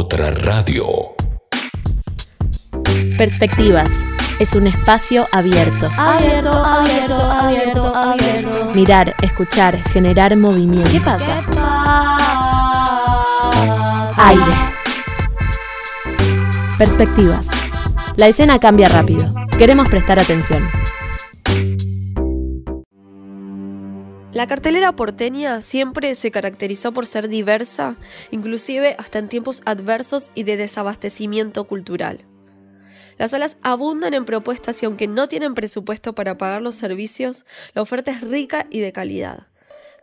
Otra radio. Perspectivas. Es un espacio abierto. Abierto, abierto, abierto, abierto. Mirar, escuchar, generar movimiento. ¿Qué pasa? Aire. Perspectivas. La escena cambia rápido. Queremos prestar atención. La cartelera porteña siempre se caracterizó por ser diversa, inclusive hasta en tiempos adversos y de desabastecimiento cultural. Las salas abundan en propuestas y aunque no tienen presupuesto para pagar los servicios, la oferta es rica y de calidad.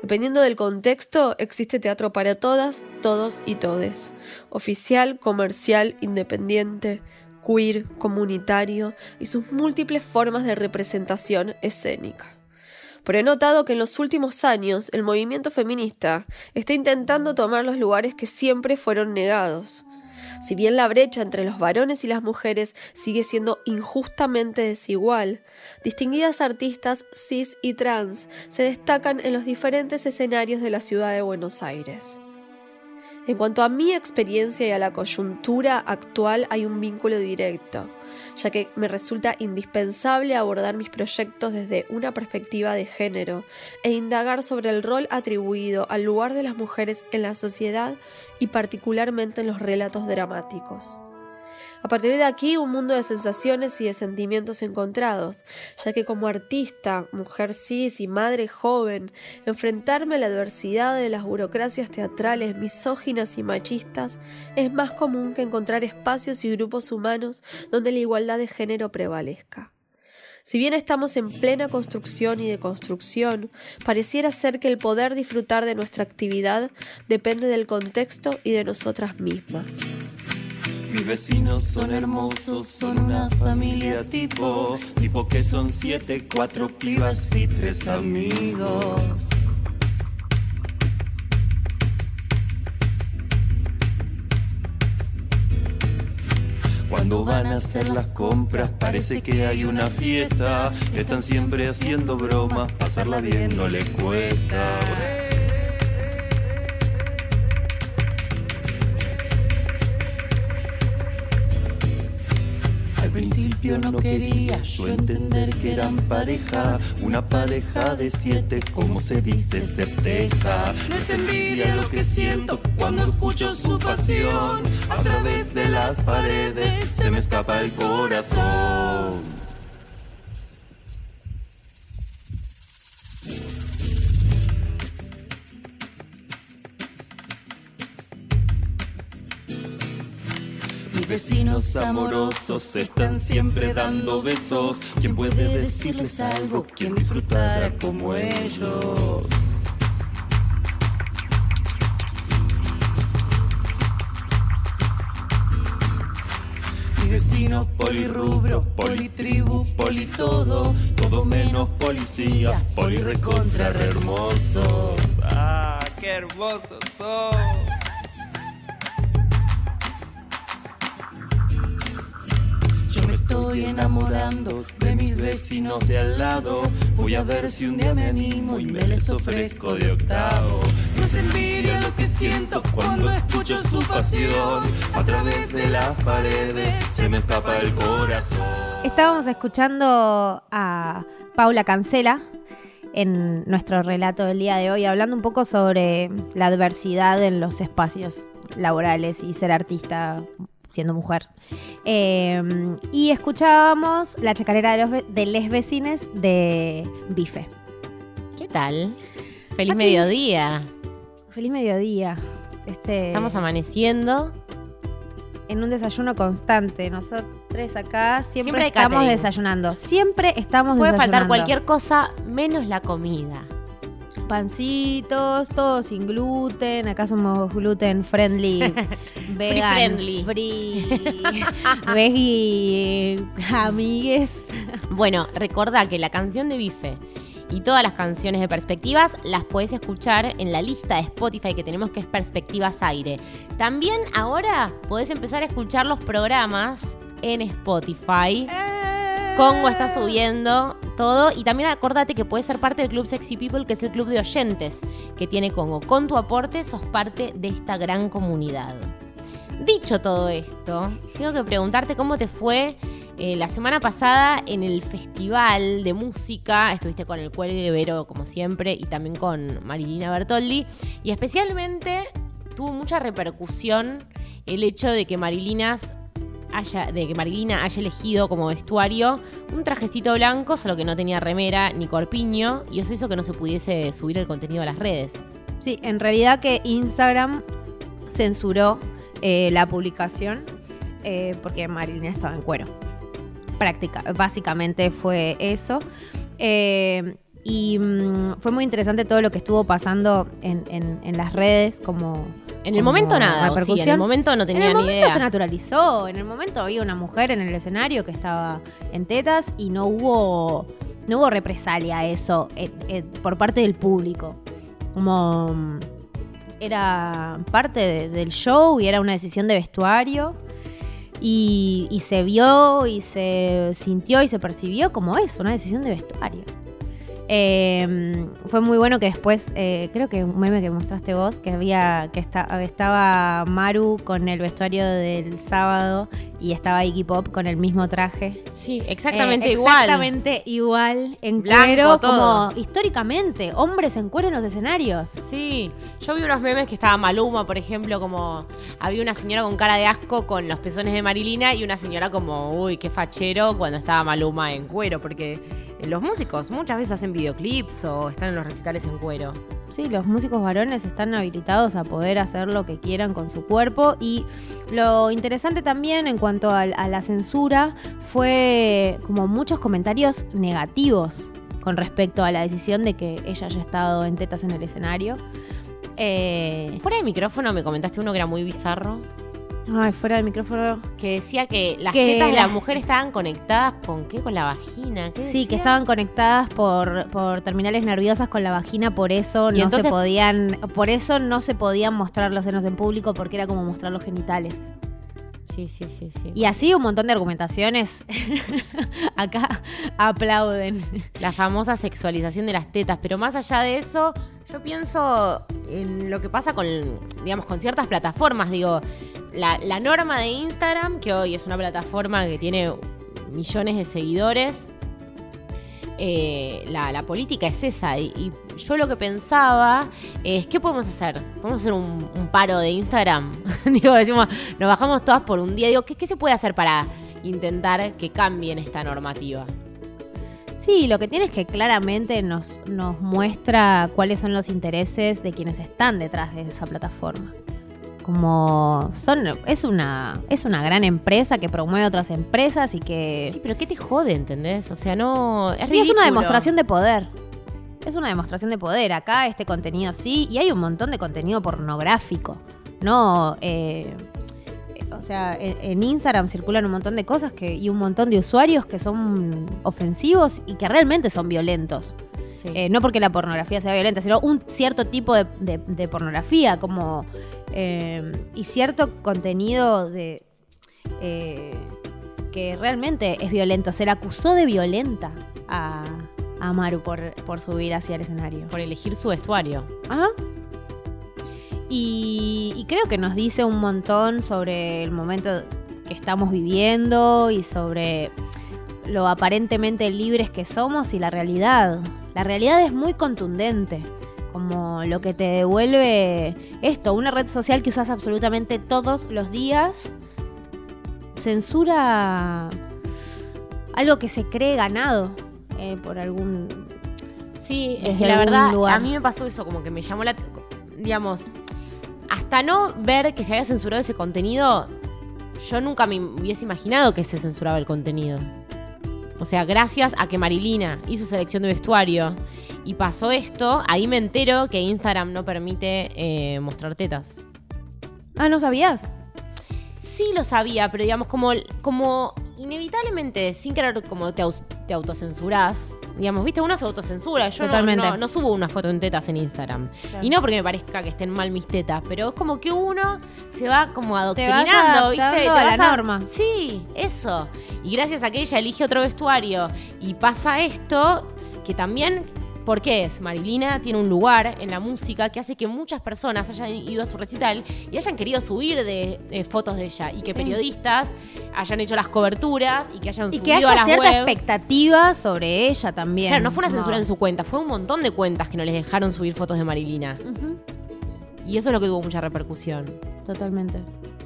Dependiendo del contexto, existe teatro para todas, todos y todes. Oficial, comercial, independiente, queer, comunitario y sus múltiples formas de representación escénica. Pero he notado que en los últimos años el movimiento feminista está intentando tomar los lugares que siempre fueron negados. Si bien la brecha entre los varones y las mujeres sigue siendo injustamente desigual, distinguidas artistas cis y trans se destacan en los diferentes escenarios de la ciudad de Buenos Aires. En cuanto a mi experiencia y a la coyuntura actual hay un vínculo directo ya que me resulta indispensable abordar mis proyectos desde una perspectiva de género e indagar sobre el rol atribuido al lugar de las mujeres en la sociedad y particularmente en los relatos dramáticos. A partir de aquí, un mundo de sensaciones y de sentimientos encontrados, ya que como artista, mujer cis y madre joven, enfrentarme a la adversidad de las burocracias teatrales misóginas y machistas es más común que encontrar espacios y grupos humanos donde la igualdad de género prevalezca. Si bien estamos en plena construcción y deconstrucción, pareciera ser que el poder disfrutar de nuestra actividad depende del contexto y de nosotras mismas. Mis vecinos son hermosos, son una familia tipo, tipo que son siete, cuatro pibas y tres amigos. Cuando van a hacer las compras parece que hay una fiesta, están siempre haciendo bromas, pasarla bien no les cuesta. Principio no quería yo entender que eran pareja, una pareja de siete, como se dice, se teja. No es envidia lo que siento cuando escucho su pasión, a través de las paredes se me escapa el corazón. Vecinos amorosos están siempre dando besos. ¿Quién puede decirles algo? ¿Quién disfrutara como ellos? Vecinos polirrubro, politribu, politodo, todo menos policía, polirecontra re hermosos. ¡Ah, qué hermosos son! Estoy enamorando de mis vecinos de al lado. Voy a ver si un día me animo y me les ofrezco de octavo. No es envidia lo que siento cuando escucho su pasión. A través de las paredes se me escapa el corazón. Estábamos escuchando a Paula Cancela en nuestro relato del día de hoy, hablando un poco sobre la adversidad en los espacios laborales y ser artista siendo mujer. Eh, y escuchábamos la chacarera de, los de les vecines de Bife. ¿Qué tal? Feliz mediodía. Feliz mediodía. Este, Estamos amaneciendo. en un desayuno constante. Nosotros acá siempre, estamos catering. desayunando. Siempre estamos Puede desayunando. faltar cualquier cosa menos la comida. Pancitos, todo sin gluten. Acá somos gluten friendly, vegan, friendly. free, veggie, amigues. Bueno, recordá que la canción de Bife y todas las canciones de Perspectivas las podés escuchar en la lista de Spotify que tenemos que es Perspectivas Aire. También ahora podés empezar a escuchar los programas en Spotify. Congo está subiendo todo y también acordate que puedes ser parte del Club Sexy People, que es el club de oyentes que tiene Congo. Con tu aporte sos parte de esta gran comunidad. Dicho todo esto, tengo que preguntarte cómo te fue eh, la semana pasada en el festival de música. Estuviste con el Cuelgue Vero, como siempre, y también con Marilina Bertoldi. Y especialmente tuvo mucha repercusión el hecho de que Marilinas haya, de que Marilina haya elegido como vestuario un trajecito blanco, solo que no tenía remera ni corpiño, y eso hizo que no se pudiese subir el contenido a las redes. Sí, en realidad que Instagram censuró eh, la publicación eh, porque Marilina estaba en cuero. Práctica, básicamente fue eso. Eh, y mm, fue muy interesante todo lo que estuvo pasando en- en las redes, como. En el momento nada, o sí, en el momento no En tenía el ni momento idea. se naturalizó, en el momento había una mujer en el escenario que estaba en tetas y no hubo, no hubo represalia a eso eh, eh, por parte del público. Como mm, era parte de- del show y era una decisión de vestuario y, y se vio y se sintió y se percibió como eso, una decisión de vestuario. Eh, fue muy bueno que después, eh, creo que un meme que mostraste vos, que había, que esta- estaba Maru con el vestuario del sábado y estaba Iggy Pop con el mismo traje. Sí, exactamente Eh, igual. Exactamente igual, en Blanco, cuero, todo. como históricamente, hombres en cuero en los escenarios. Sí, yo vi unos memes que estaba Maluma, por ejemplo, como había una señora con cara de asco con los pezones de Marilina y una señora como, uy, qué fachero cuando estaba Maluma en cuero, porque los músicos muchas veces hacen videoclips o están en los recitales en cuero. Sí, los músicos varones están habilitados a poder hacer lo que quieran con su cuerpo y lo interesante también en cuanto a, la censura fue como muchos comentarios negativos con respecto a la decisión de que ella haya estado en tetas en el escenario. Eh, Fuera de micrófono me comentaste uno que era muy bizarro, ay, fuera del micrófono. que decía que las Que tetas de las- la mujer estaban conectadas con qué, con la vagina. ¿Qué Sí, que estaban conectadas por, por terminales nerviosas con la vagina, por eso no entonces- se podían, por eso no se podían mostrar los senos en público porque era como mostrar los genitales. Sí, sí, sí, sí. Y así un montón de argumentaciones. Acá aplauden. La famosa sexualización de las tetas. Pero más allá de eso, yo pienso en lo que pasa con, digamos, con ciertas plataformas. Digo, la, norma de Instagram, que hoy es una plataforma que tiene millones de seguidores, eh, la, política es esa. Y, yo lo que pensaba es, ¿qué podemos hacer? ¿Podemos hacer un, paro de Instagram? Digo, decimos, nos bajamos todas por un día. Digo, ¿qué, qué se puede hacer para intentar que cambien esta normativa? Sí, lo que tiene es que claramente nos, nos muestra cuáles son los intereses de quienes están detrás de esa plataforma. Como son, es una, es una gran empresa que promueve otras empresas y que Sí, pero ¿qué te jode, entendés? O sea, no. Es Y es una demostración de poder. Es una demostración de poder. Acá este contenido sí, y hay un montón de contenido pornográfico. No, eh, o sea, en, en Instagram circulan un montón de cosas que, y un montón de usuarios que son ofensivos y que realmente son violentos. Sí. Eh, no porque la pornografía sea violenta, sino un cierto tipo de, de- de pornografía, como eh, y cierto contenido de eh, que realmente es violento. Se la acusó de violenta a, a Maru por, por subir hacia el escenario. Por elegir su vestuario. Ajá. Y, y creo que nos dice un montón sobre el momento que estamos viviendo y sobre lo aparentemente libres que somos y la realidad. La realidad es muy contundente, como lo que te devuelve esto, una red social que usas absolutamente todos los días, censura algo que se cree ganado eh, por algún... Sí, es que la verdad, lugar. a mí me pasó eso, como que me llamó la. Digamos, hasta no ver que se había censurado ese contenido, yo nunca me hubiese imaginado que se censuraba el contenido. O sea, gracias a que Marilina hizo selección de vestuario y pasó esto, ahí me entero que Instagram no permite eh, mostrar tetas. Ah, ¿no sabías? Sí lo sabía, pero digamos, como, como inevitablemente, sin querer, como te, te autocensurás. Digamos, viste, uno se autocensura. Yo no- Totalmente. No, no subo una foto en tetas en Instagram. Claro. Y no porque me parezca que estén mal mis tetas, pero es como que uno se va como adoctrinando, ¿viste? Te a la norma. Sí, eso. Y gracias a que ella elige otro vestuario y pasa esto, que también ¿Por qué es? Marilina tiene un lugar en la música que hace que muchas personas hayan ido a su recital y hayan querido subir de, de fotos de ella y que Sí. periodistas hayan hecho las coberturas y que hayan Y subido que a haya la cierta web. expectativa sobre ella también. Claro, no fue una censura en su cuenta, fue un montón de cuentas que no les dejaron subir fotos de Marilina. Y eso es lo que tuvo mucha repercusión. Totalmente.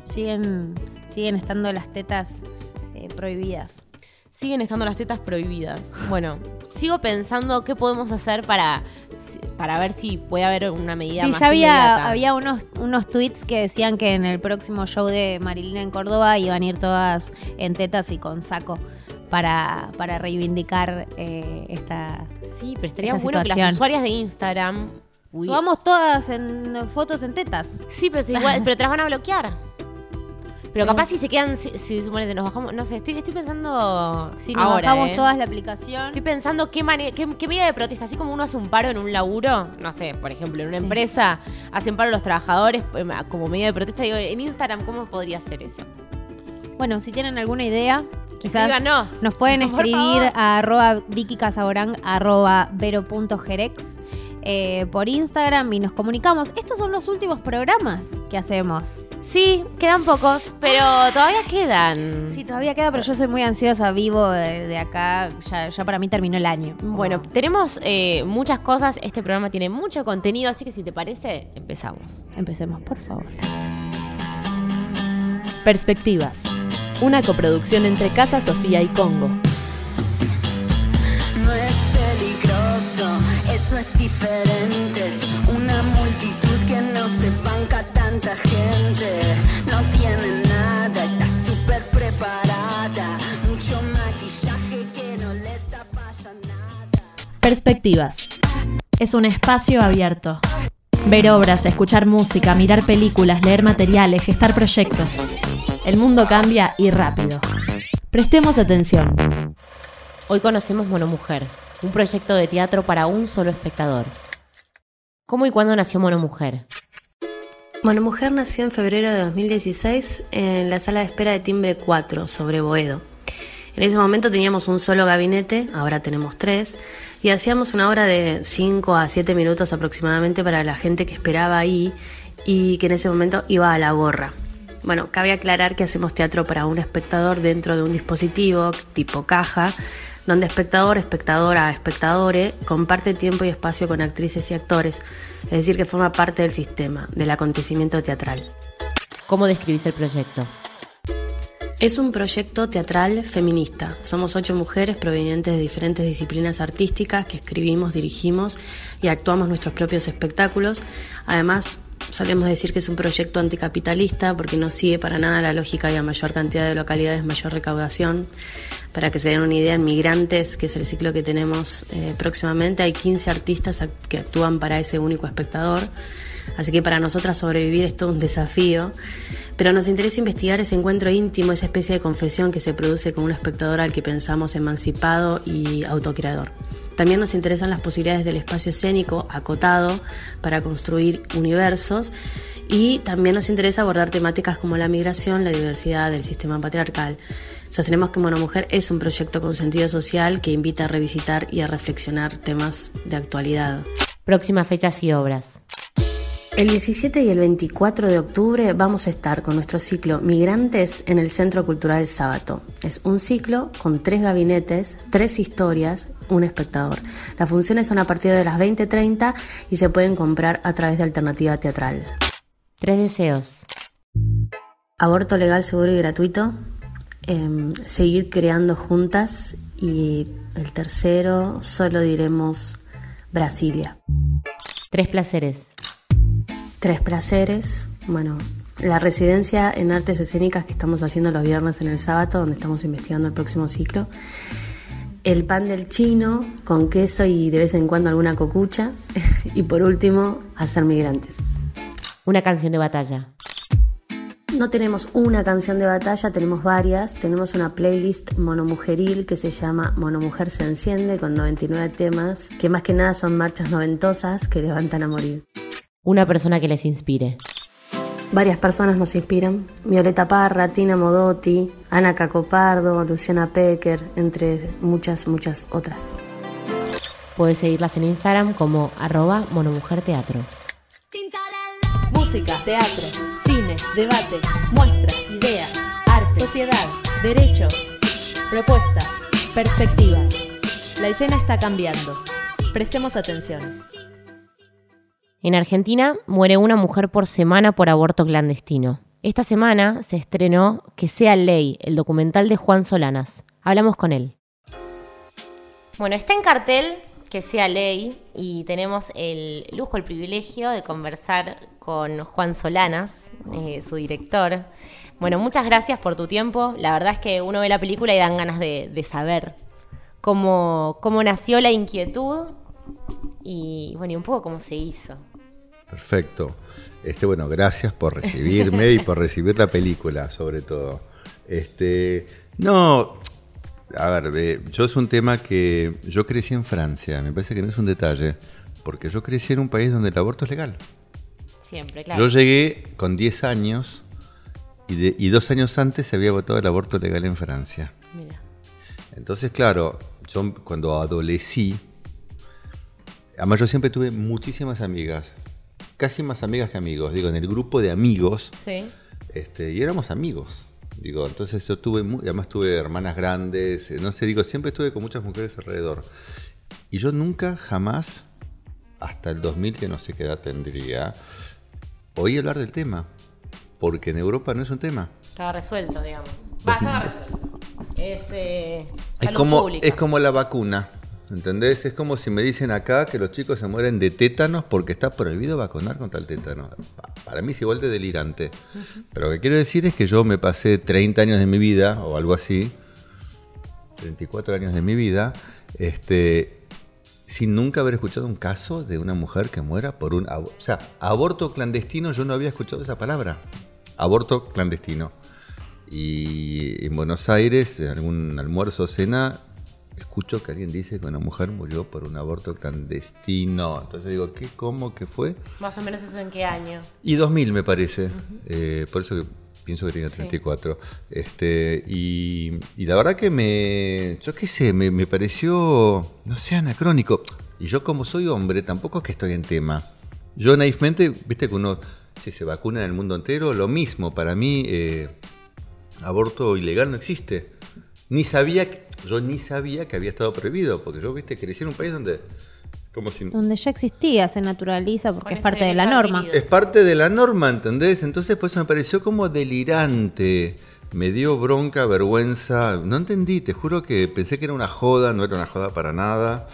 Siguen, siguen estando las tetas eh, prohibidas. Siguen estando las tetas prohibidas. Bueno, sigo pensando qué podemos hacer para, para ver si puede haber una medida Sí, más ya había, inmediata. había unos, unos tweets que decían que en el próximo show de Marilina en Córdoba iban a ir todas en tetas y con saco para, para reivindicar eh, esta... Sí, pero estaría esta bueno que las usuarias de Instagram... Uy, Subamos todas en fotos en tetas. Sí, pero, igual, pero te las van a bloquear. Pero capaz si se quedan, si, si suponete, nos bajamos, no sé, estoy, estoy pensando Si nos ahora, bajamos ¿eh? todas la aplicación. Estoy pensando qué, mane- qué, qué medida de protesta, así como uno hace un paro en un laburo, no sé, por ejemplo, en una Sí. empresa, hacen paro los trabajadores eh, como medida de protesta, digo, en Instagram, ¿cómo podría ser eso? Bueno, si tienen alguna idea, quizás Escríbanos. nos pueden escribir a arroba Vicky Casaborán, arroba vero.jerex eh, por Instagram y nos comunicamos. Estos son los últimos programas que hacemos. Sí, quedan pocos, pero todavía quedan. Sí, todavía queda, pero yo soy muy ansiosa, vivo de, de acá, ya, ya para mí terminó el año. Bueno, tenemos eh, muchas cosas, este programa tiene mucho contenido, así que si te parece, empezamos. empecemos, por favor. Perspectivas. Una coproducción entre Casa Sofía y Congo. Una multitud que no se banca tanta gente. No tiene nada, está súper preparada. Mucho maquillaje que no le está pasando nada. Perspectivas. Es un espacio abierto. Ver obras, escuchar música, mirar películas, leer materiales, gestar proyectos. El mundo cambia y rápido. Prestemos atención. Hoy conocemos Monomujer, un proyecto de teatro para un solo espectador. ¿Cómo y cuándo nació Monomujer? Monomujer nació en febrero de 2016 en la sala de espera de Timbre 4 sobre Boedo. En ese momento teníamos un solo gabinete, ahora tenemos tres, y hacíamos una hora de 5 a 7 minutos aproximadamente para la gente que esperaba ahí y que en ese momento iba a la gorra. Bueno, cabe aclarar que hacemos teatro para un espectador dentro de un dispositivo tipo caja, donde espectador, espectadora, espectadore comparte tiempo y espacio con actrices y actores, es decir, que forma parte del sistema, del acontecimiento teatral. ¿Cómo describís el proyecto? Es un proyecto teatral feminista. Somos ocho mujeres provenientes de diferentes disciplinas artísticas que escribimos, dirigimos y actuamos nuestros propios espectáculos. Además, solemos decir que es un proyecto anticapitalista porque no sigue para nada la lógica y a mayor cantidad de localidades mayor recaudación. Para que se den una idea, en Migrantes, que es el ciclo que tenemos eh, próximamente, hay 15 artistas que actúan para ese único espectador. Así que para nosotras sobrevivir es todo un desafío. Pero nos interesa investigar ese encuentro íntimo, esa especie de confesión que se produce con un espectador al que pensamos emancipado y autocreador. También nos interesan las posibilidades del espacio escénico acotado para construir universos y también nos interesa abordar temáticas como la migración, la diversidad del sistema patriarcal. Sostenemos que Monomujer es un proyecto con sentido social que invita a revisitar y a reflexionar temas de actualidad. Próximas fechas y obras. El 17 y el 24 de octubre vamos a estar con nuestro ciclo Migrantes en el Centro Cultural Sábato. Es un ciclo con tres gabinetes, tres historias, un espectador. Las funciones son a partir de las 20.30 y se pueden comprar a través de Alternativa Teatral. Tres deseos. Aborto legal, seguro y gratuito. em, seguir creando juntas. Y el tercero, solo diremos Brasilia. Tres placeres. Tres placeres. Bueno, la residencia en artes escénicas que estamos haciendo los viernes en el sábado, donde estamos investigando el próximo ciclo. El pan del chino con queso y de vez en cuando alguna cocucha. y por último, hacer migrantes. Una canción de batalla. No tenemos una canción de batalla, tenemos varias. Tenemos una playlist monomujeril que se llama Monomujer se enciende con 99 temas, que más que nada son marchas noventosas que levantan a morir. Una persona que les inspire. Varias personas nos inspiran. Violeta Parra, Tina Modotti, Ana Cacopardo, Luciana Pecker, entre muchas, muchas otras. Puedes seguirlas en Instagram como arroba monomujerteatro. Música, teatro, cine, debate, muestras, ideas, arte, sociedad, derechos, propuestas, perspectivas. La escena está cambiando. Prestemos atención. En Argentina muere una mujer por semana por aborto clandestino. Esta semana se estrenó Que sea ley, el documental de Juan Solanas. Hablamos con él. Bueno, está en cartel Que sea ley y tenemos el lujo, el privilegio de conversar con Juan Solanas, eh, su director. Bueno, muchas gracias por tu tiempo. La verdad es que uno ve la película y dan ganas de, de saber cómo, cómo nació la inquietud y bueno, y un poco cómo se hizo. Perfecto. Este, bueno, gracias por recibirme y por recibir la película, sobre todo. Este, no, a ver, yo es un tema que yo crecí en Francia, me parece que no es un detalle, porque yo crecí en un país donde el aborto es legal. Siempre, claro. Yo llegué con 10 años y, de- y dos años antes se había votado el aborto legal en Francia. Mira. Entonces, claro, yo cuando adolecí, además yo siempre tuve muchísimas amigas, casi más amigas que amigos, digo, en el grupo de amigos, Sí. este, y éramos amigos. Digo, entonces yo tuve, además tuve hermanas grandes, eh, no sé, digo, siempre estuve con muchas mujeres alrededor. Y yo nunca, jamás, hasta el 2000, que no sé qué edad tendría, oí hablar del tema. Porque en Europa no es un tema. Estaba resuelto, digamos. Va, estaba resuelto. Es, eh, Es como, pública. es como la vacuna, ¿entendés? Es como si me dicen acá que los chicos se mueren de tétanos porque está prohibido vacunar contra el tétano. Pa- Para mí es igual de delirante. Pero lo que quiero decir es que yo me pasé 30 años de mi vida, o algo así, 34 años de mi vida, este, sin nunca haber escuchado un caso de una mujer que muera por un... O sea, aborto clandestino, yo no había escuchado esa palabra. Aborto clandestino. Y en Buenos Aires, en algún almuerzo o cena, escucho que alguien dice que una mujer murió por un aborto clandestino. Entonces digo, ¿qué? ¿Cómo? ¿Qué fue? Más o menos eso en qué año. Y 2000 me parece. Eh, por eso que pienso que tenía Sí. 34. Este, y, y la verdad que me, yo qué sé, me, me pareció, no sé, anacrónico. Y yo como soy hombre, tampoco es que estoy en tema. Yo naivmente, viste que uno, si se vacuna en el mundo entero, lo mismo. Para mí, eh, aborto ilegal no existe. Ni sabía, que- yo ni sabía que había estado prohibido, porque yo, viste, crecí en un país donde, como si... Donde ya existía, se naturaliza porque Con es parte de la norma. Es parte de la norma, ¿entendés? Entonces, pues me pareció como delirante. Me dio bronca, vergüenza. No entendí, te juro que pensé que era una joda, no era una joda para nada.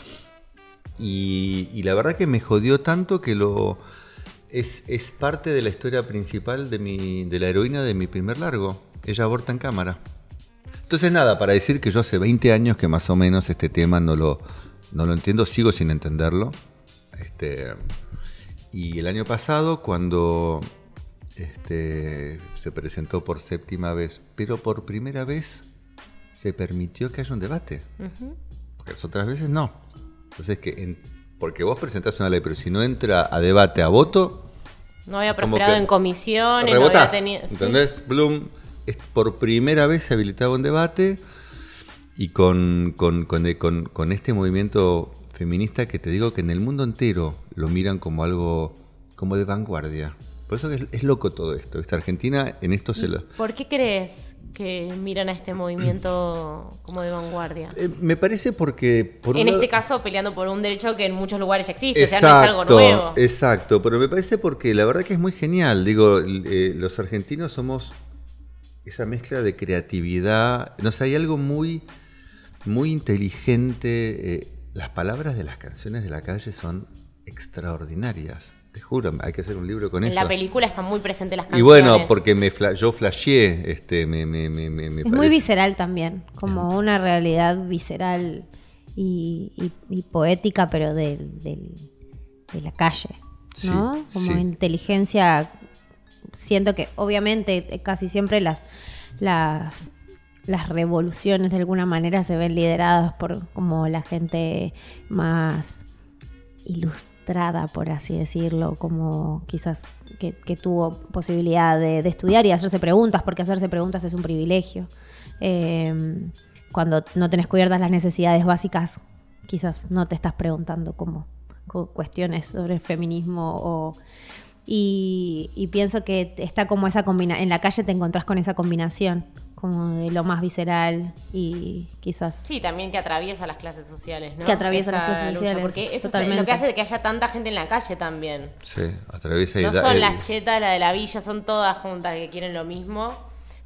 Y, y la verdad que me jodió tanto que lo. Es, es parte de la historia principal de, mi, de la heroína de mi primer largo. Ella aborta en cámara. Entonces, nada, para decir que yo hace 20 años que más o menos este tema no lo, no lo entiendo, sigo sin entenderlo. Este, y el año pasado, cuando este, se presentó por séptima vez, pero por primera vez se permitió que haya un debate. Porque las otras veces no. Entonces, que en- porque vos presentás una ley, pero si no entra a debate, a voto, No había prosperado que en comisiones, rebotás. no había tenido. sí. ¿Entendés? Bloom, por primera vez se habilitaba un debate y con, con- con- con- con este movimiento feminista que te digo que en el mundo entero lo miran como algo como de vanguardia. Por eso es, es loco todo esto. Esta Argentina en esto se lo... ¿Por qué crees que miran a este movimiento como de vanguardia? Eh, me parece porque... Por En lado- este caso, peleando por un derecho que en muchos lugares ya existe, o sea, no es algo nuevo. Exacto, pero me parece porque la verdad que es muy genial. Digo, eh, los argentinos somos esa mezcla de creatividad. No sé, hay algo muy, muy inteligente. eh, las palabras de las canciones de la calle son extraordinarias. Te juro, hay que hacer un libro con En eso. la película están muy presentes las y canciones. bueno, porque me fla- yo flasheé, este, me, me, me, me- me Es muy visceral también, como una realidad visceral y, y- y poética, pero del- del- de la calle, ¿no? Sí, como sí. inteligencia. Siento que obviamente eh, casi siempre las, las, las revoluciones de alguna manera se ven lideradas por como la gente más ilustrada, por así decirlo, como quizás que, tuvo posibilidad de, estudiar y hacerse preguntas, porque hacerse preguntas es un privilegio. Eh, cuando no tenés cubiertas las necesidades básicas quizás no te estás preguntando como cu- cuestiones sobre el feminismo o... Y, y pienso que está como esa combinación, en la calle te encontrás con esa combinación, como de lo más visceral y quizás... Sí, también que atraviesa las clases sociales, ¿no? Que atraviesa las clases lucha, sociales, Porque eso es lo que hace que haya tanta gente en la calle también. Sí, atraviesa y No da- son el- las chetas, la de la villa, son todas juntas que quieren lo mismo.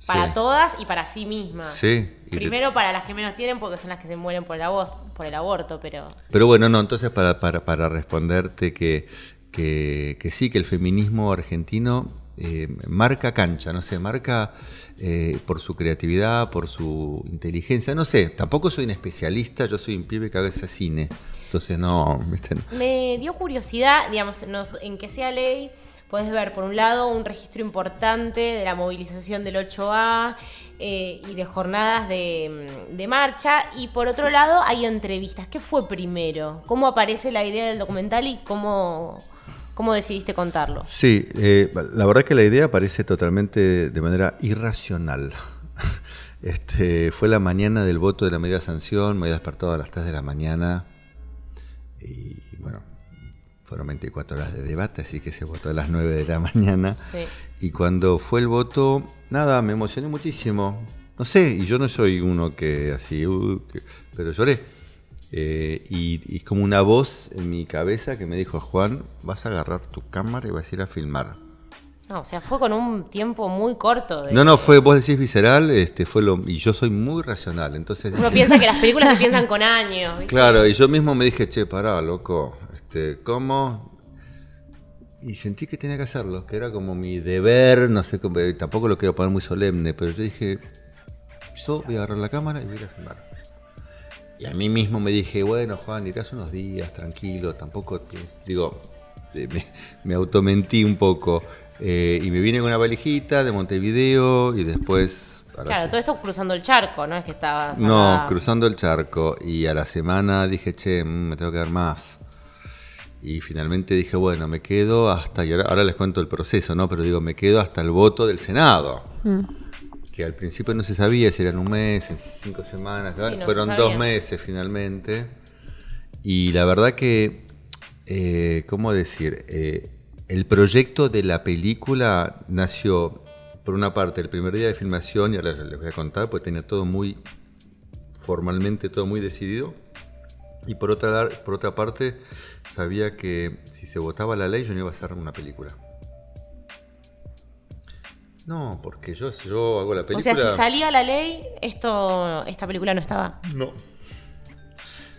Para Sí. todas y para sí mismas. Sí, te- Primero para las que menos tienen porque son las que se mueren por el, abo- por el aborto, pero... Pero bueno, no, entonces para, para, para responderte que, que, que sí, que el feminismo argentino eh, marca cancha, no sé, marca eh, por su creatividad, por su inteligencia, no sé, tampoco soy un especialista, yo soy un pibe que hace cine, entonces no. Me dio curiosidad, digamos, en que sea ley, puedes ver por un lado un registro importante de la movilización del 8A eh, y de jornadas de marcha, y por otro lado hay entrevistas. ¿Qué fue primero? ¿Cómo aparece la idea del documental y cómo, cómo decidiste contarlo? Sí, eh, la verdad que la idea parece totalmente de manera irracional. Este, fue la mañana del voto de la medida de sanción, me había despertado a las 3 de la mañana y bueno, fueron 24 horas de debate, así que se votó a las 9 de la mañana. Sí. Y cuando fue el voto, nada, me emocioné muchísimo. No sé, y yo no soy uno que así, uh, que- pero lloré. Eh, y, y como una voz en mi cabeza que me dijo, Juan, vas a agarrar tu cámara y vas a ir a filmar. No, o sea, fue con un tiempo muy corto. de- No, no, fue, vos decís visceral, este, fue lo, y yo soy muy racional, entonces... Uno piensa que las películas se piensan con años. ¿viste? Claro, y yo mismo me dije, che, pará, loco, este, ¿cómo? Y sentí que tenía que hacerlo, que era como mi deber, no sé, tampoco lo quiero poner muy solemne, pero yo dije, yo voy a agarrar la cámara y voy a ir a filmar. Y a mí mismo me dije, bueno, Juan, irás unos días, tranquilo, tampoco, digo, eh, me, me automentí un poco. eh, y me vine con una valijita de Montevideo y después... Claro, sí. todo esto cruzando el charco, ¿no? Es que estabas. No, acá- cruzando el charco. Y a la semana dije, che, mm, me tengo que dar más. Y finalmente dije, bueno, me quedo hasta, y ahora, ahora les cuento el proceso, ¿no? Pero digo, me quedo hasta el voto del Senado. Mm. Que al principio no se sabía si eran un mes, cinco semanas, Sí, ¿no? no se fueron dos meses finalmente. Y la verdad que, eh, ¿cómo decir? Eh, el proyecto de la película nació, por una parte, el primer día de filmación, y ahora les voy a contar, porque tenía todo muy, formalmente todo muy decidido. Y por otra, por otra parte, sabía que si se votaba la ley yo no iba a hacer una película. No, porque yo, yo hago la O película... sea, si salía la ley, esto, esta película no estaba. No.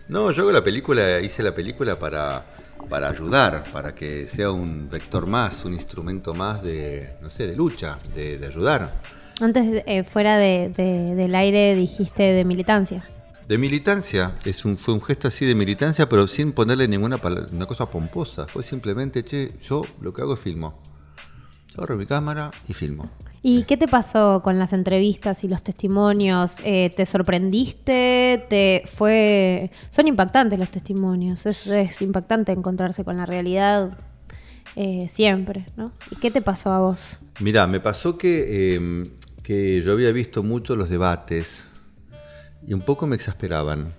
No, yo hago la película, hice la película para, para ayudar, para que sea un vector más, un instrumento más de, no sé, de lucha, de, de ayudar. Antes, eh, fuera de- de- del aire, dijiste de militancia. De militancia, es un, fue un gesto así de militancia, pero sin ponerle ninguna pala- una cosa pomposa. Fue simplemente, che, yo lo que hago es filmo. Agarro mi cámara y filmo. ¿Y qué te pasó con las entrevistas y los testimonios? Eh, ¿Te sorprendiste? ¿Te fue? Son impactantes los testimonios. Es, es impactante encontrarse con la realidad eh, siempre, ¿no? ¿Y qué te pasó a vos? Mira, me pasó que, eh, que yo había visto mucho los debates y un poco me exasperaban.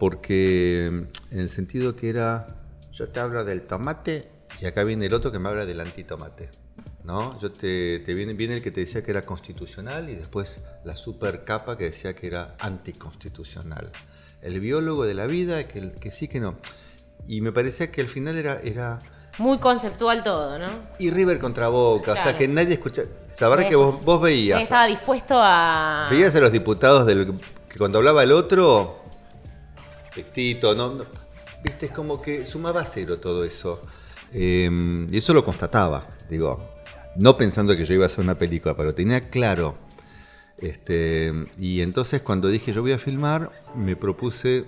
Porque mm, en el sentido que era, yo te hablo del tomate y acá viene el otro que me habla del antitomate. ¿No? Yo te, te viene, viene el que te decía que era constitucional y después la super capa que decía que era anticonstitucional. El biólogo de la vida, que, que sí, que no. Y me parecía que al final era, era Muy conceptual todo, ¿no? y River contra Boca, o sea que nadie escucha. La verdad que vos, vos veías. Estaba dispuesto a. Veías a los diputados del, que cuando hablaba el otro, textito, no, no- viste, es como que sumaba cero todo eso. Eh, y eso lo constataba, digo, no pensando que yo iba a hacer una película, pero tenía claro. Este, y entonces cuando dije yo voy a filmar, me propuse...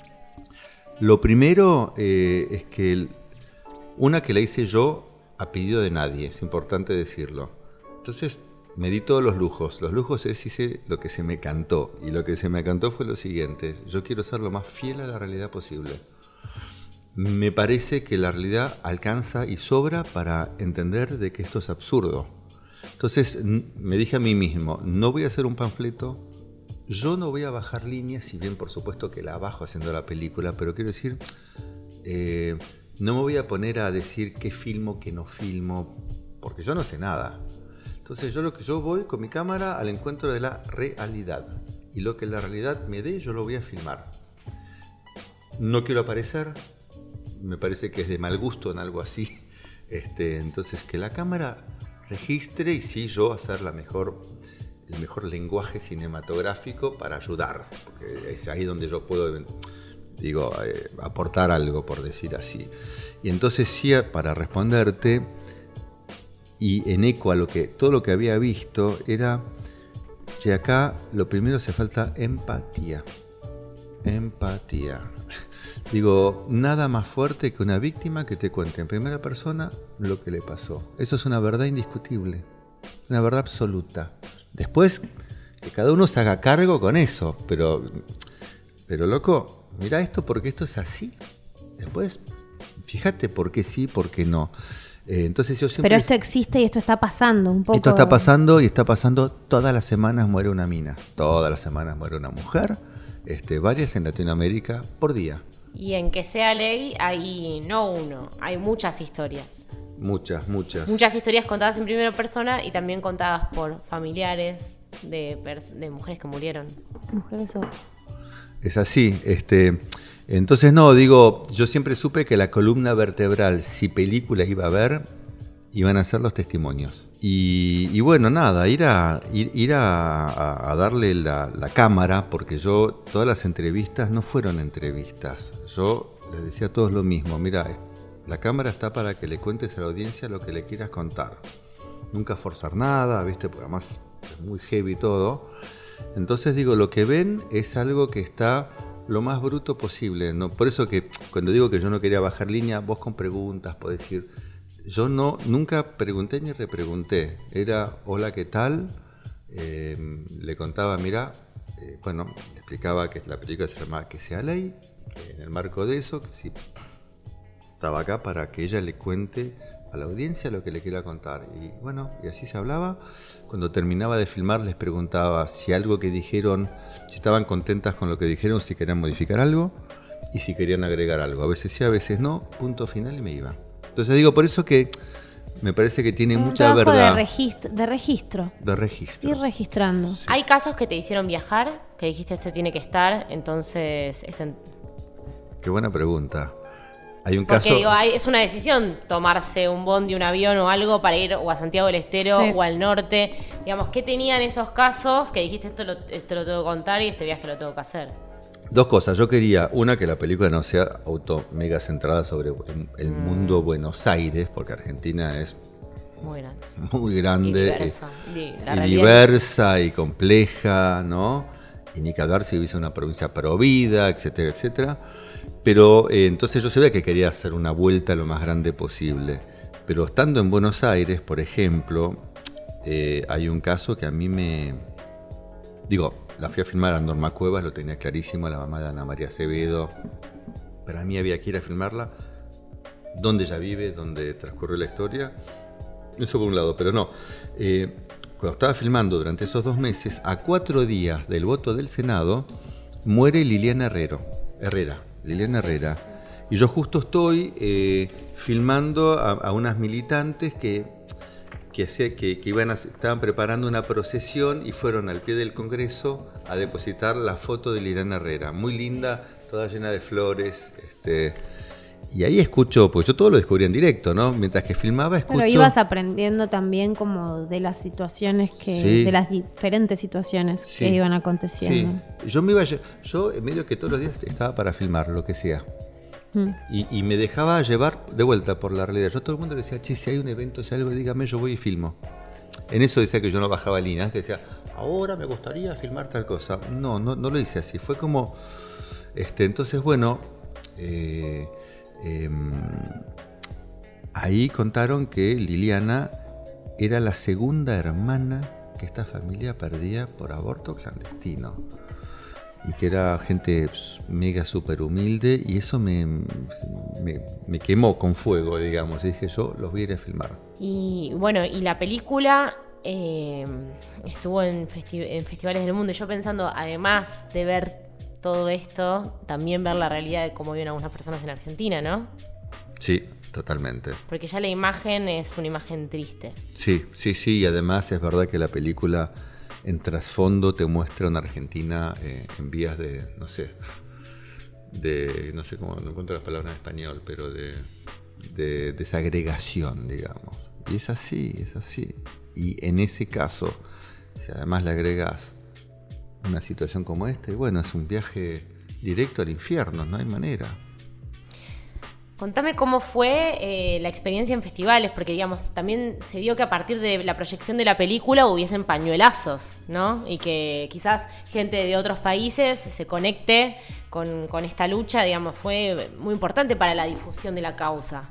lo primero eh, es que una que la hice yo a pedido de nadie, es importante decirlo. Entonces me di todos los lujos. Los lujos es hice lo que se me cantó. Y lo que se me cantó fue lo siguiente. Yo quiero ser lo más fiel a la realidad posible. Me parece que la realidad alcanza y sobra para entender de que esto es absurdo. Entonces me dije a mí mismo, no voy a hacer un panfleto, yo no voy a bajar líneas, si bien por supuesto que la bajo haciendo la película, pero quiero decir, eh, no me voy a poner a decir qué filmo, qué no filmo, porque yo no sé nada. Entonces yo lo que yo voy con mi cámara al encuentro de la realidad. Y lo que la realidad me dé, yo lo voy a filmar. No quiero aparecer, me parece que es de mal gusto en algo así. Este, entonces que la cámara registre y sí yo hacer la mejor, el mejor lenguaje cinematográfico para ayudar. Porque es ahí donde yo puedo digo, eh, aportar algo, por decir así. Y entonces sí, para responderte, y en eco a lo que, todo lo que había visto, era que acá lo primero hace falta empatía. Empatía. Digo, nada más fuerte que una víctima que te cuente en primera persona lo que le pasó. Eso es una verdad indiscutible. Es una verdad absoluta. Después, que cada uno se haga cargo con eso. Pero, pero loco, mira esto porque esto es así. Después, fíjate por qué sí, por qué no. Eh, entonces yo siempre... Pero esto existe y esto está pasando un poco. Esto está pasando y está pasando todas las semanas muere una mina, todas las semanas muere una mujer, este, varias en Latinoamérica por día. Y en que sea ley hay no uno, hay muchas historias. Muchas, muchas. Muchas historias contadas en primera persona y también contadas por familiares de, de mujeres que murieron. Mujeres o es así. Este, entonces, no, digo, yo siempre supe que la columna vertebral, si película iba a ver, iban a ser los testimonios. Y, bueno, nada, ir a, ir, a, darle la, cámara, porque yo, todas las entrevistas no fueron entrevistas. Yo les decía a todos lo mismo, mira, la cámara está para que le cuentes a la audiencia lo que le quieras contar. Nunca forzar nada, ¿viste? Porque además es muy heavy todo. Entonces digo, lo que ven es algo que está lo más bruto posible. ¿no? Por eso que cuando digo que yo no quería bajar línea, vos con preguntas podés decir, yo no, nunca pregunté ni repregunté. Era, hola, ¿qué tal? Eh, le contaba, mira, eh, bueno, le explicaba que la película se llama Que sea ley, en el marco de eso, que sí, estaba acá para que ella le cuente a la audiencia lo que le quería contar. Y bueno, y así se hablaba. Cuando terminaba de filmar les preguntaba si algo que dijeron, si estaban contentas con lo que dijeron, si querían modificar algo y si querían agregar algo. A veces sí, a veces no, punto final y me iba. Entonces digo, por eso que me parece que tiene mucha verdad. De, registro, de registro. De registro. Ir registrando. ¿Hay casos que te hicieron viajar? Que dijiste este tiene que estar, entonces... Este... Qué buena pregunta. Hay un Porque caso... digo, es una decisión tomarse un bondi, un avión o algo para ir o a Santiago del Estero o al norte. Digamos, ¿qué tenían esos casos que dijiste esto lo, esto lo tengo que contar y este viaje lo tengo que hacer? Dos cosas. Yo quería, una, que la película no sea auto mega centrada sobre el, mm. mundo Buenos Aires, porque Argentina es muy grande, muy grande y diversa, y, compleja, ¿no? Y ni que hablar si hubiese una provincia provida, etcétera, etcétera. Pero eh, entonces yo sabía que quería hacer una vuelta lo más grande posible. Pero estando en Buenos Aires, por ejemplo, eh, hay un caso que a mí me... Digo, la fui a filmar a Norma Cuevas, lo tenía clarísimo, la mamá de Ana María Acevedo. Para mí había que ir a filmarla, donde ella vive, donde transcurrió la historia. Eso por un lado, pero no. Eh, cuando estaba filmando durante esos dos meses, a cuatro días del voto del Senado, muere Liliana Herrero, Herrera, Liliana Herrera. Y yo justo estoy eh, filmando a, unas militantes que, que, que, iban estaban preparando una procesión y fueron al pie del Congreso a depositar la foto de Liliana Herrera. Muy linda, toda llena de flores. Este, y ahí escucho, pues yo todo lo descubrí en directo, ¿no? Mientras que filmaba, escucho. Pero ibas aprendiendo también como de las situaciones que, de las diferentes situaciones que iban aconteciendo. Sí. Yo me iba, yo medio que todos los días estaba para filmar lo que sea. Y, me dejaba llevar de vuelta por la realidad. Yo a todo el mundo le decía, che, si hay un evento, si algo, dígame, yo voy y filmo. En eso decía que yo no bajaba líneas, que decía, ahora me gustaría filmar tal cosa. No, no, no lo hice así. Fue como, este, entonces, bueno, eh, Em, ahí contaron que Liliana era la segunda hermana que esta familia perdía por aborto clandestino. Y que era gente pues, mega super humilde y eso me, me, quemó con fuego, digamos. Y dije yo, los voy a ir a filmar. Y bueno, y la película eh, estuvo en, festi- en festivales del mundo. Yo pensando, además de ver todo esto, también ver la realidad de cómo viven algunas personas en Argentina, ¿no? Sí, totalmente. Porque ya la imagen es una imagen triste. Sí, sí, sí, y además es verdad que la película en trasfondo te muestra una Argentina eh, en vías de, no sé, de, no sé cómo, no encuentro las palabras en español, pero de, de desagregación, digamos. Y es así, es así. Y en ese caso, si además le agregas una situación como esta, y bueno, es un viaje directo al infierno, no hay manera. Contame cómo fue eh, la experiencia en festivales, porque digamos, también se dio que a partir de la proyección de la película hubiesen pañuelazos, ¿no? Y que quizás gente de otros países se conecte con, con esta lucha, digamos, fue muy importante para la difusión de la causa.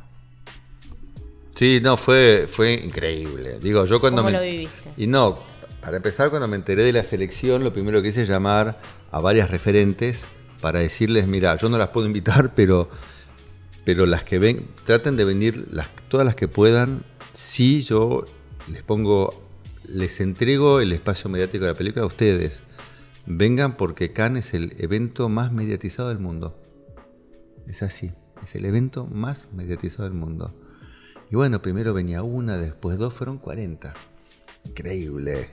Sí, no, fue, fue increíble. Digo, yo cuando ¿Cómo me... lo viviste? Y no, para empezar, cuando me enteré de la selección, lo primero que hice es llamar a varias referentes para decirles, mira, yo no las puedo invitar, pero, pero las que ven, traten de venir todas las que puedan. Sí, yo les pongo, les entrego el espacio mediático de la película a ustedes. Vengan porque Cannes es el evento más mediatizado del mundo. Es así, es el evento más mediatizado del mundo. Y bueno, primero venía una, después dos, fueron 40. Increíble.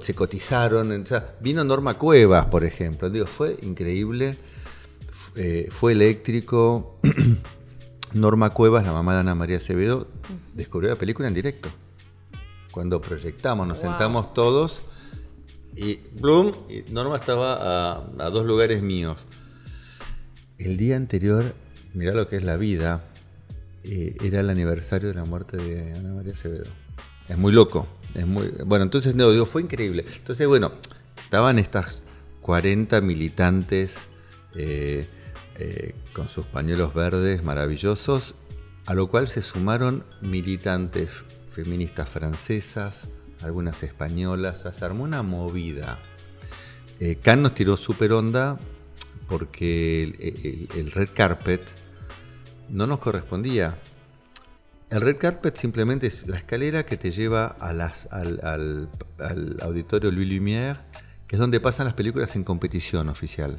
Se cotizaron. o sea, vino Norma Cuevas, por ejemplo. Digo, fue increíble. Eh, fue eléctrico. Norma Cuevas, la mamá de Ana María Acevedo, descubrió la película en directo. Cuando proyectamos, nos Wow. sentamos todos y Bloom, y Norma estaba a, a dos lugares míos. El día anterior, mirá lo que es la vida, eh, era el aniversario de la muerte de Ana María Acevedo. Es muy loco. Es muy, bueno, entonces no, digo, fue increíble. Entonces, bueno, estaban estas 40 militantes eh, eh, con sus pañuelos verdes maravillosos, a lo cual se sumaron militantes feministas francesas, algunas españolas, se armó una movida. Eh, Cannes nos tiró súper onda porque el, red carpet no nos correspondía. El red carpet simplemente es la escalera que te lleva al- al auditorio Louis Lumière, que es donde pasan las películas en competición oficial.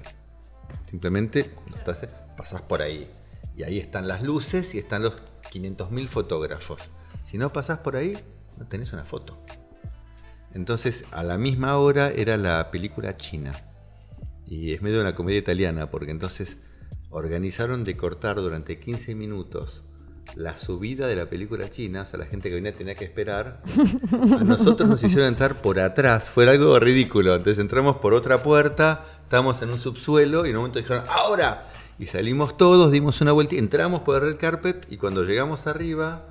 Simplemente estás, pasás por ahí. Y ahí están las luces y están los 500.000 fotógrafos. Si no pasás por ahí, no tenés una foto. Entonces, a la misma hora era la película china. Y es medio una comedia italiana, porque entonces organizaron de cortar durante 15 minutos la subida de la película china, o sea, la gente que venía tenía que esperar. A nosotros nos hicieron entrar por atrás, fue algo ridículo. Entonces entramos por otra puerta, estábamos en un subsuelo y en un momento dijeron, ¡ahora! Y salimos todos, dimos una vuelta, entramos por el red carpet y cuando llegamos arriba,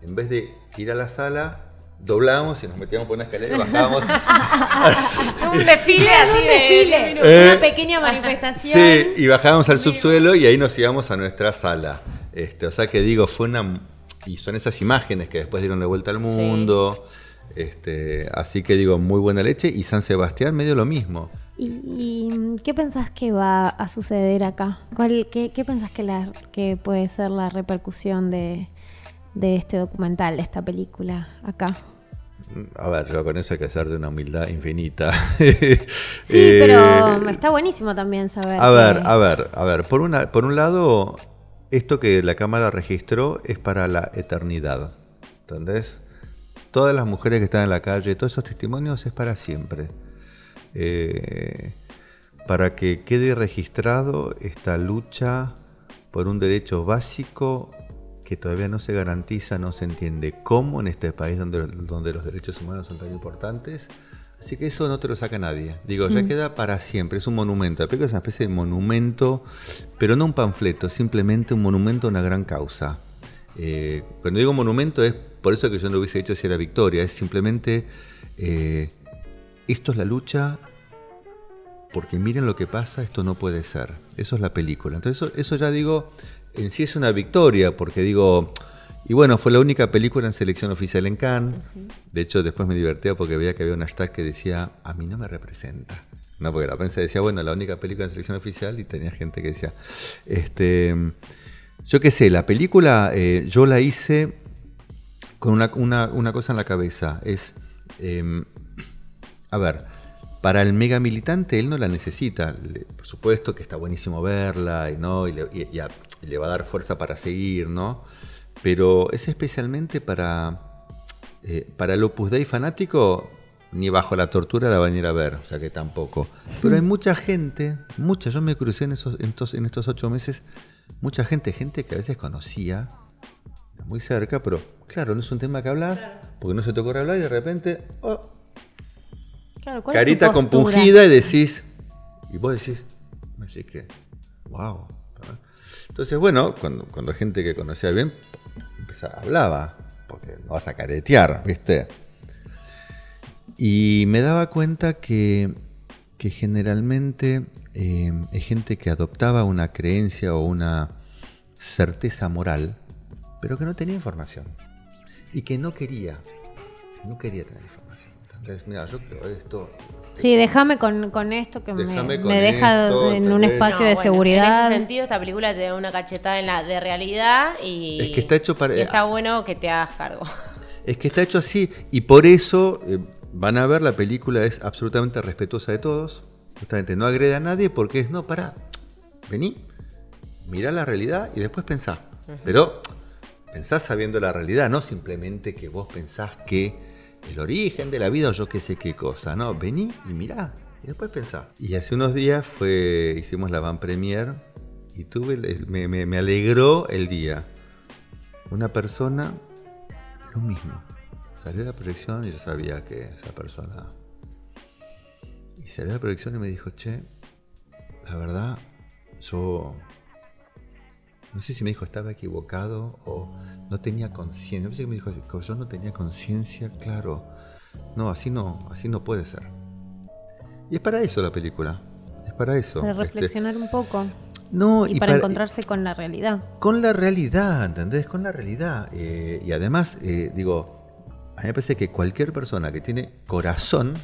en vez de ir a la sala, doblamos y nos metíamos por una escalera y bajábamos. Un desfile así de desfile. Eh, una pequeña manifestación. Sí, y bajábamos al subsuelo y ahí nos íbamos a nuestra sala. Este, o sea que digo, fue una. Y son esas imágenes que después dieron de vuelta al mundo. Este, así que digo, muy buena leche. Y San Sebastián medio lo mismo. ¿Y, y qué pensás que va a suceder acá? ¿Cuál, qué, qué pensás que, la, que puede ser la repercusión de, de este documental, de esta película acá? A ver, yo con eso hay que hacer de una humildad infinita. Sí, Eh, pero está buenísimo también saber. A ver, que- a ver, a ver. Por, una, por un lado, esto que la cámara registró es para la eternidad. ¿Entendés? Todas las mujeres que están en la calle, todos esos testimonios es para siempre. Eh, para que quede registrado esta lucha por un derecho básico que todavía no se garantiza, no se entiende cómo en este país donde, donde los derechos humanos son tan importantes. Así que eso no te lo saca nadie. Digo, ya Mm. queda para siempre, es un monumento. La película es una especie de monumento, pero no un panfleto, simplemente un monumento a una gran causa. Eh, cuando digo monumento es por eso que yo no lo hubiese hecho si era victoria, es simplemente eh, esto es la lucha porque miren lo que pasa, esto no puede ser. Eso es la película. Entonces eso, eso ya digo, en sí es una victoria, porque digo, y bueno, fue la única película en selección oficial en Cannes. De hecho, después me divertía porque veía que había un hashtag que decía, a mí no me representa. No, porque la prensa decía, bueno, la única película en selección oficial y tenía gente que decía, este, yo qué sé, la película eh, yo la hice con una, una- una cosa en la cabeza, es, em, a ver, para el mega militante él no la necesita. Por supuesto que está buenísimo verla y, ¿no? y, le, y- y a- y le va a dar fuerza para seguir, ¿no? Pero es especialmente para, eh, para el Opus Dei fanático, ni bajo la tortura la van a ir a ver, o sea que tampoco. Pero hay mucha gente, mucha, yo me crucé en, esos, en, estos, en estos ocho meses, mucha gente, gente que a veces conocía muy cerca, pero claro, no es un tema que hablas, porque no se te ocurre hablar y de repente, oh, Claro, ¿cuál es carita compungida y decís, y vos decís, así que, wow. Entonces, bueno, cuando, cuando gente que conocía bien empezaba, hablaba, porque no vas a caretear, ¿viste? Y me daba cuenta que, que generalmente eh, hay gente que adoptaba una creencia o una certeza moral, pero que no tenía información. Y que no quería, no quería tener información. Entonces, mira, yo creo esto, Sí, déjame con, con esto que me, deja esto, en un espacio No, de bueno, seguridad. En ese sentido, esta película te da una cachetada en la de realidad y. Es que está hecho para- y está bueno que te hagas cargo. Es que está hecho así y por eso eh, van a ver la película es absolutamente respetuosa de todos. Justamente no agrede a nadie porque es no, para, vení, mira la realidad y después pensá. Pero pensás sabiendo la realidad, no simplemente que vos pensás que el origen de la vida o yo qué sé qué cosa. No, vení y mirá y después pensá. Y hace unos días fue, hicimos la van premier y tuve, me, me- me alegró el día. Una persona lo mismo. Salió la proyección y yo sabía que esa persona. Y salió la proyección y me dijo, che, la verdad, yo. No sé si me dijo estaba equivocado o no tenía conciencia. No sé que me dijo que yo no tenía conciencia, claro. No, así no, así no puede ser. Y es para eso la película. Es para eso. Para Este, reflexionar un poco no, y, para, encontrarse con la realidad. con la realidad, ¿entendés? Con la realidad. Eh, y además, eh, digo, a mí me parece que cualquier persona que tiene corazón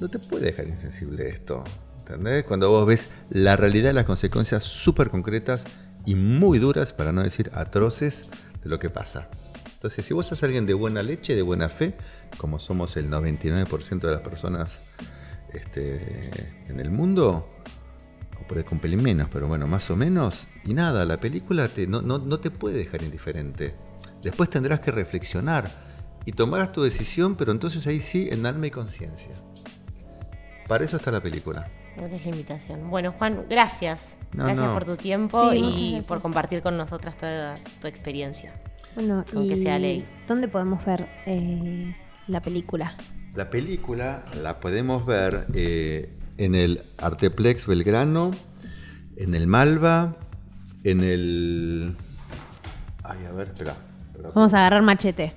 no te puede dejar insensible esto. ¿Entendés? Cuando vos ves la realidad y las consecuencias súper concretas y muy duras, para no decir atroces, de lo que pasa. Entonces, si vos sos alguien de buena leche, de buena fe, como somos el 99% de las personas este, en el mundo, o con pelín menos, pero bueno, más o menos. Y nada, la película te, no, no, no te puede dejar indiferente. Después tendrás que reflexionar y tomarás tu decisión, pero entonces ahí sí, en alma y conciencia. Para eso está la película. Esa es la invitación. Bueno, Juan, gracias. No, gracias no. por tu tiempo Sí, y por compartir con nosotras toda tu experiencia. Bueno, Aunque y sea ley. ¿Dónde podemos ver eh, la película? La película la podemos ver eh, en el Arteplex Belgrano, en el Malva, en el... Ay, a ver, espera. espera. Vamos a agarrar machete.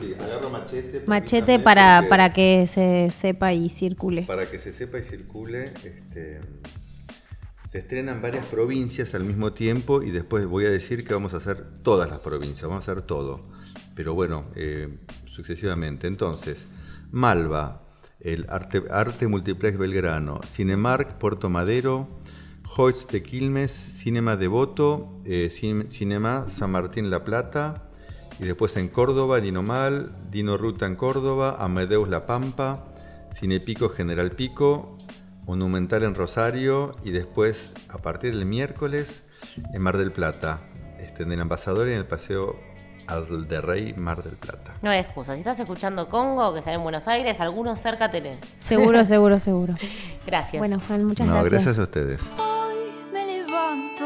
Sí, agarro machete. Machete para, para que se sepa y circule. Para que se sepa y circule, este, se estrenan varias provincias al mismo tiempo y después voy a decir que vamos a hacer todas las provincias, vamos a hacer todo. Pero bueno, eh, sucesivamente. Entonces, Malva, el Arte, Arte Multiplex Belgrano, Cinemark Puerto Madero, Hoyts de Quilmes, Cinema Devoto, eh, Cin- Cinema San Martín La Plata, y después en Córdoba, Dinomal, Dino Ruta en Córdoba, Amadeus La Pampa, Cinepico General Pico, Monumental en Rosario y después a partir del miércoles en Mar del Plata, este, en el Ambasador y en el Paseo al de Rey Mar del Plata. No hay excusa. Si estás escuchando Congo, que sale en Buenos Aires, algunos cerca tenés. Seguro, seguro, seguro. Gracias. Bueno, Juan, muchas no, gracias. gracias a ustedes. me levanto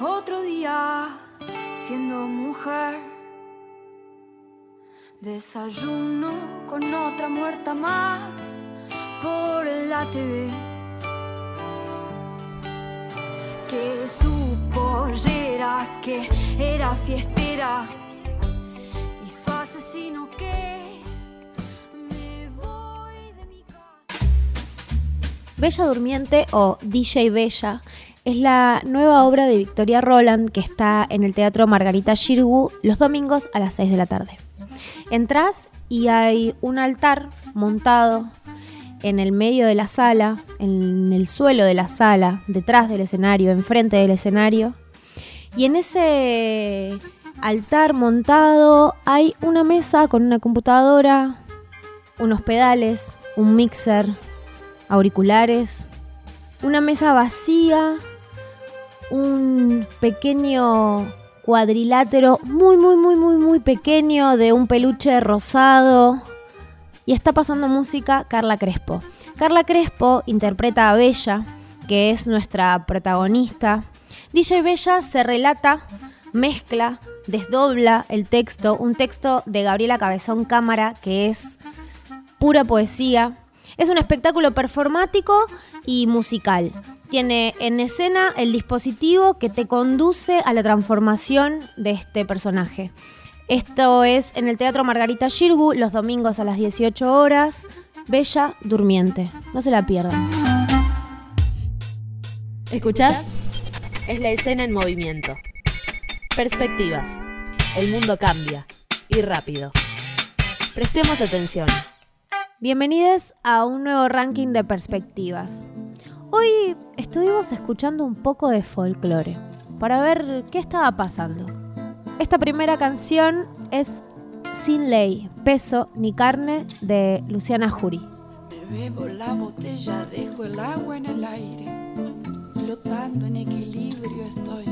otro día siendo mujer. Desayuno con otra muerta más por la TV. Que que era fiestera. Y su asesino que me voy. Bella Durmiente o DJ Bella es la nueva obra de Victoria Roland que está en el Teatro Margarita Shirgu los domingos a las 6 de la tarde. Entrás y hay un altar montado en el medio de la sala, en el suelo de la sala, detrás del escenario, enfrente del escenario. Y en ese altar montado hay una mesa con una computadora, unos pedales, un mixer, auriculares, una mesa vacía, un pequeño cuadrilátero muy, muy, muy, muy, muy pequeño de un peluche rosado. Y está pasando música Carla Crespo. Carla Crespo interpreta a Bella, que es nuestra protagonista. DJ Bella se relata, mezcla, desdobla el texto, un texto de Gabriela Cabezón Cámara que es pura poesía. Es un espectáculo performático y musical. Tiene en escena el dispositivo que te conduce a la transformación de este personaje. Esto es en el Teatro Margarita Shirgu los domingos a las 18 horas. Bella Durmiente. No se la pierdan. ¿Escuchás? Es la escena en movimiento. Perspectivas. El mundo cambia. Y rápido. Prestemos atención. Bienvenidos a un nuevo ranking de perspectivas. Hoy estuvimos escuchando un poco de folclore para ver qué estaba pasando. Esta primera canción es Sin Ley, Peso ni Carne de Luciana Jury. Bebo la botella, dejo el agua en el aire, flotando en equilibrio estoy,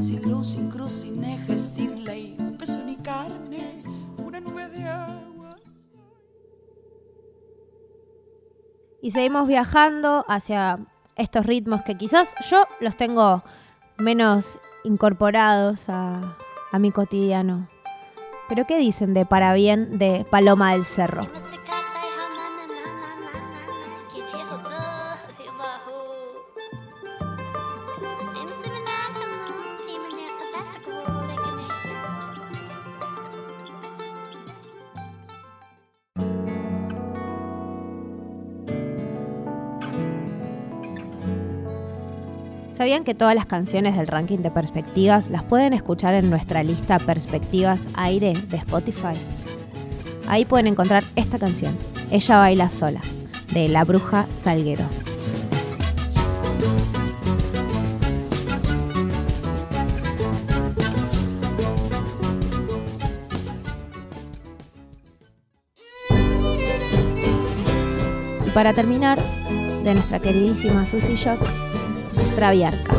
sin luz, sin cruz, sin eje, sin ley, peso ni carne, una nube de agua. Y seguimos viajando hacia estos ritmos que quizás yo los tengo menos incorporados a, a mi cotidiano. Pero ¿qué dicen de Para Bien de Paloma del Cerro? ¿Sabían que todas las canciones del ranking de perspectivas las pueden escuchar en nuestra lista Perspectivas Aire de Spotify? Ahí pueden encontrar esta canción, Ella baila sola, de La Bruja Salguero. Y para terminar, de nuestra queridísima Susy Shock, Traviarca.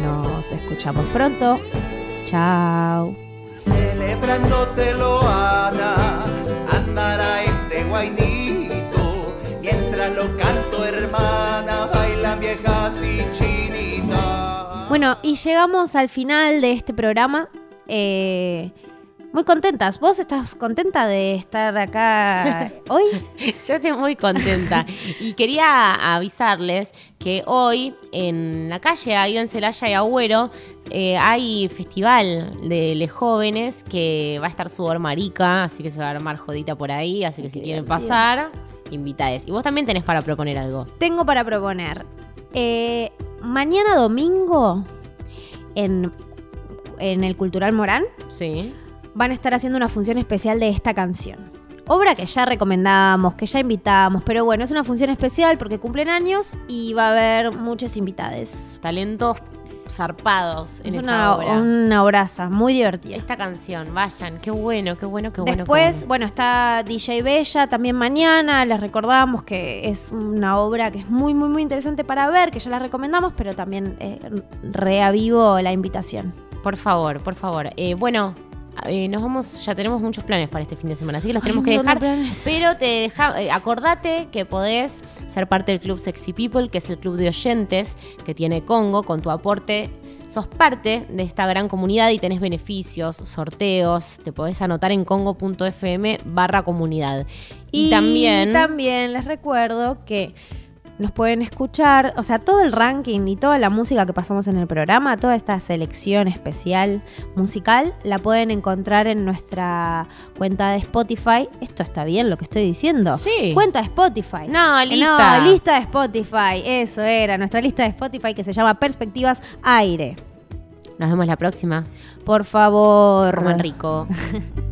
Nos escuchamos pronto. Chao. Celebrándotelo, Ana, andará este guainito. Mientras lo canto, hermana, bailan viejas y chinitas. Bueno, y llegamos al final de este programa. Eh, muy contentas. ¿Vos estás contenta de estar acá hoy? Yo estoy muy contenta. y quería avisarles que hoy en la calle, ahí en Celaya y Agüero, eh, hay festival de les jóvenes que va a estar sudor marica, así que se va a armar jodita por ahí. Así que si quieren pasar, invitades. Y vos también tenés para proponer algo. Tengo para proponer. Eh, mañana domingo, en, en el Cultural Morán, Sí. Van a estar haciendo una función especial de esta canción. Obra que ya recomendamos, que ya invitamos, pero bueno, es una función especial porque cumplen años y va a haber muchas invitadas. Talentos zarpados en Es esa una, obra. una obraza muy divertida. Esta canción, vayan, qué bueno, qué bueno, qué bueno. qué Después, bueno. bueno, está DJ Bella también mañana. Les recordamos que es una obra que es muy, muy, muy interesante para ver, que ya la recomendamos, pero también eh, reavivo la invitación. Por favor, por favor. Eh, bueno, eh, nos vamos, ya tenemos muchos planes para este fin de semana, así que los Ay, tenemos que dejar. Pero te deja, eh, acordate que podés ser parte del Club Sexy People, que es el club de oyentes que tiene Congo. Con tu aporte sos parte de esta gran comunidad y tenés beneficios, sorteos. Te podés anotar en congo.fm barra comunidad. Y, también... también les recuerdo que nos pueden escuchar, o sea, todo el ranking y toda la música que pasamos en el programa, toda esta selección especial musical, la pueden encontrar en nuestra cuenta de Spotify. Esto está bien lo que estoy diciendo. Sí. Cuenta de Spotify. No, lista. No, lista de Spotify. Eso era, nuestra lista de Spotify que se llama Perspectivas Aire. Nos vemos la próxima. Por favor. Rico.